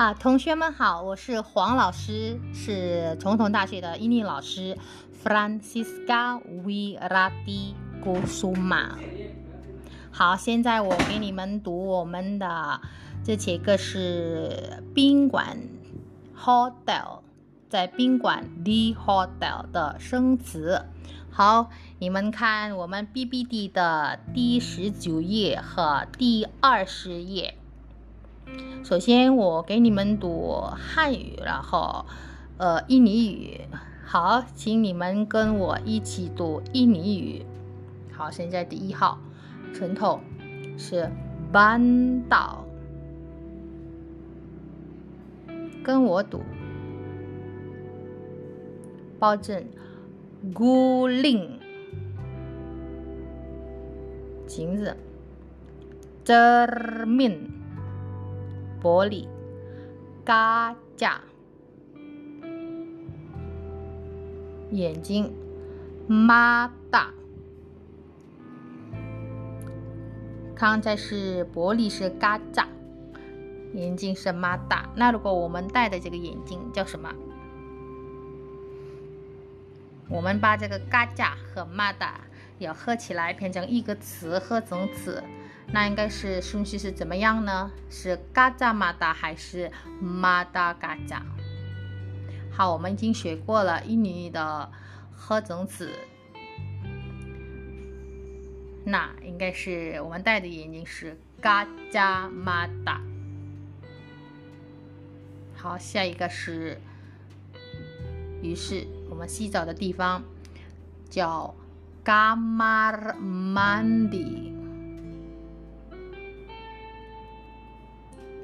啊，同学们好，我是黄老师，是重统大学的英语老师，Francisca Wirati Gusuma。好，现在我给你们读我们的这几个是宾馆 hotel，在宾馆 the hotel 的生词。好，你们看我们 BBD 的第十九页和第二十页。首先，我给你们读汉语，然后，呃，印尼语。好，请你们跟我一起读印尼语。好，现在第一号，传统是班岛，跟我读，保证孤令，镜子，正面。玻璃，嘎架，眼睛，妈大。刚才是玻璃是嘎架，眼睛是妈大。那如果我们戴的这个眼镜叫什么？我们把这个嘎架和妈大要合起来，变成一个词，合成词。那应该是顺序是怎么样呢？是嘎扎马达还是马达嘎扎？好，我们已经学过了印尼的合成词，那应该是我们戴的眼镜是嘎扎马达。好，下一个是，于是我们洗澡的地方叫嘎马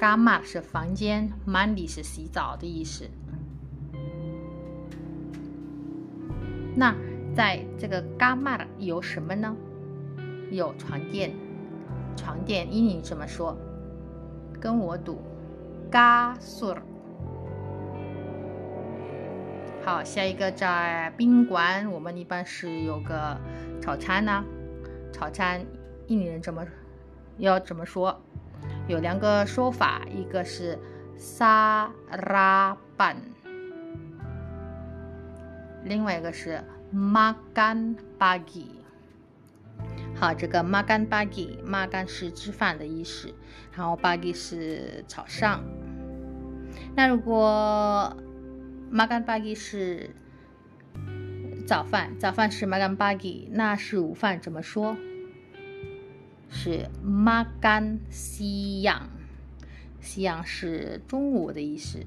尔曼迪。伽马是房间，mandi 是洗澡的意思。那在这个伽马有什么呢？有床垫，床垫英语怎么说？跟我读，gasur。好，下一个在宾馆，我们一般是有个早餐呢。早餐印尼人怎么要怎么说？有两个说法，一个是萨拉拌，另外一个是玛干巴吉。好，这个玛干巴吉，玛干是吃饭的意思，然后巴吉是早上。那如果玛干巴吉是早饭，早饭是玛干巴吉，那是午饭，怎么说？是 Macan 西洋，西洋是中午的意思。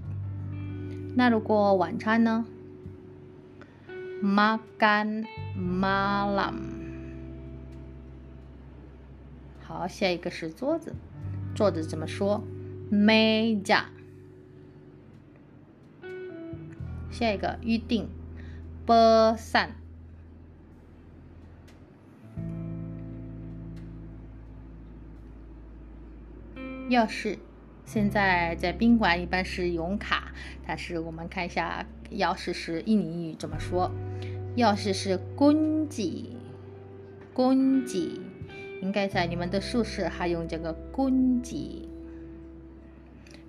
那如果晚餐呢？Macan malam。好，下一个是桌子，桌子怎么说？Meja。下一个，预定，PERCENT。钥匙现在在宾馆一般是用卡，但是我们看一下钥匙是印尼语怎么说？钥匙是 kunci，kunci，应该在你们的宿舍还用这个 kunci。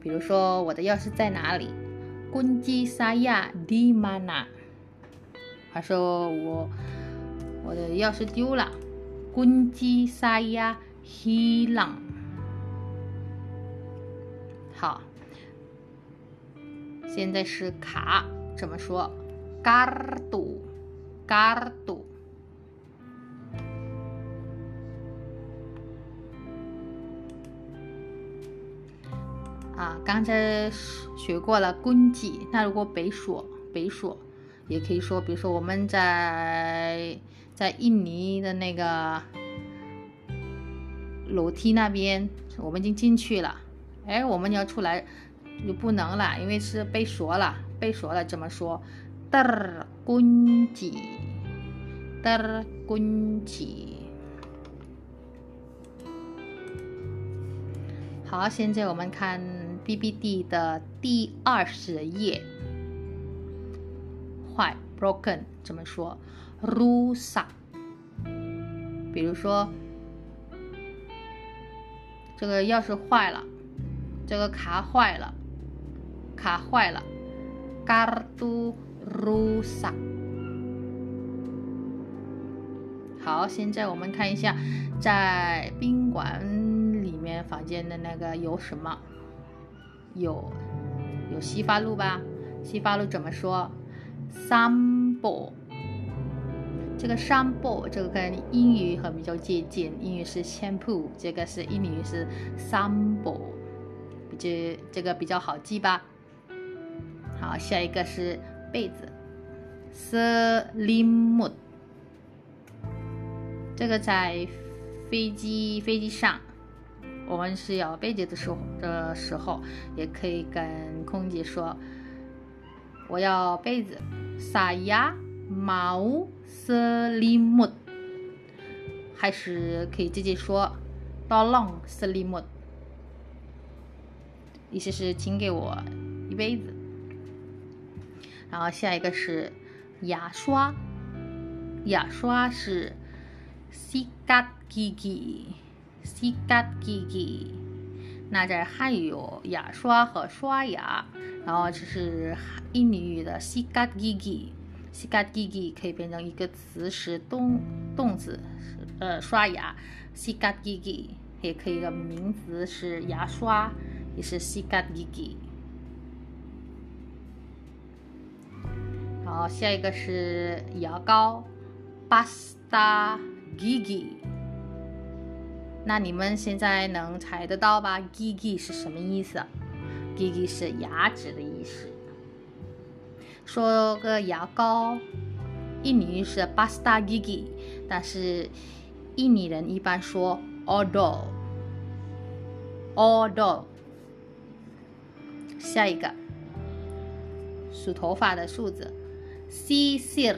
比如说我的钥匙在哪里？kunci saya di mana？还说我我的钥匙丢了，kunci saya hilang。好，现在是卡，怎么说？gardu，gardu。啊，刚才学过了公鸡，那如果北锁，北锁也可以说，比如说我们在在印尼的那个楼梯那边，我们已经进去了。哎，我们要出来就不能了，因为是被锁了，被锁了怎么说？terkunci，terkunci。好，现在我们看 BBD 的第二十页，坏，broken 怎么说？rusak。比如说，这个钥匙坏了。这个卡坏了，卡坏了，kartu rusak。好，现在我们看一下，在宾馆里面房间的那个有什么？有有洗发露吧？洗发露怎么说？Sampo。这个 shampoo 这个跟英语很比较接近，英语是 shampoo，这个是英语是 sampo，这这个比较好记吧？好，下一个是被子，selimut。这个在飞机飞机上，我们是要被子的时候的时候，也可以跟空姐说，我要被子，saya mau selimut，还是可以直接说，tolong selimut，意思是请给我一杯子。然后下一个是牙刷，牙刷是。sikat gigi，sikat gigi，那这还有牙刷和刷牙，然后这是印尼语的 sikat gigi，sikat gigi 可以变成一个词是动动词，呃刷牙，sikat gigi 也可以一个名词是牙刷，也是 sikat gigi。然后下一个是牙膏，pasta。Gigi，那你们现在能猜得到吧？Gigi 是什么意思？Gigi 是牙齿的意思。说个牙膏，印尼是 pasta gigi，但是印尼人一般说 odol，odol。下一个，数头发的数字，sisir。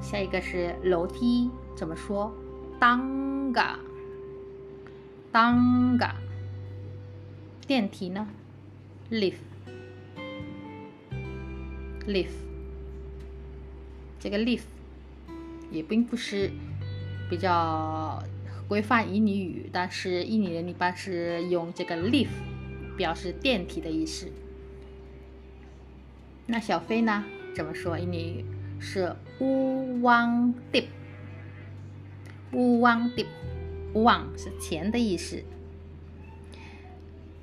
下一个是楼梯，怎么说？tangga，tangga。电梯呢？lift，lift。这个 lift 也并不是比较规范印尼语，但是印尼人一般是用这个 lift 表示电梯的意思。那小飞呢？怎么说印尼语？是乌汪蒂，乌汪蒂，乌汪是钱的意思。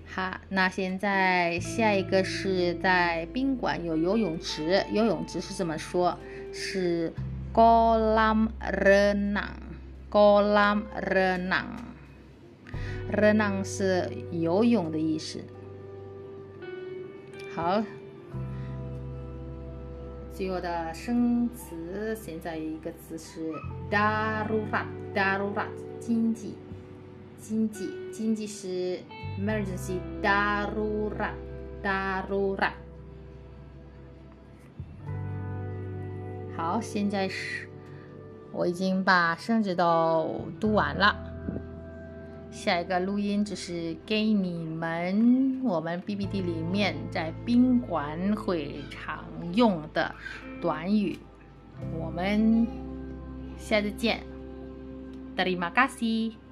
好，那现在下一个是在宾馆有游泳池，游泳池是怎么说？是 kolam kolam renang。renang 是游泳的意思。好。最后的生词，现在一个词是 darurat，darurat，经济，经济，经济是 emergency darurat，darurat。好，现在是我已经把生字都读完了。下一个录音就是给你们我们 B B D 里面在宾馆会常用的短语。我们下次见，Terima kasih。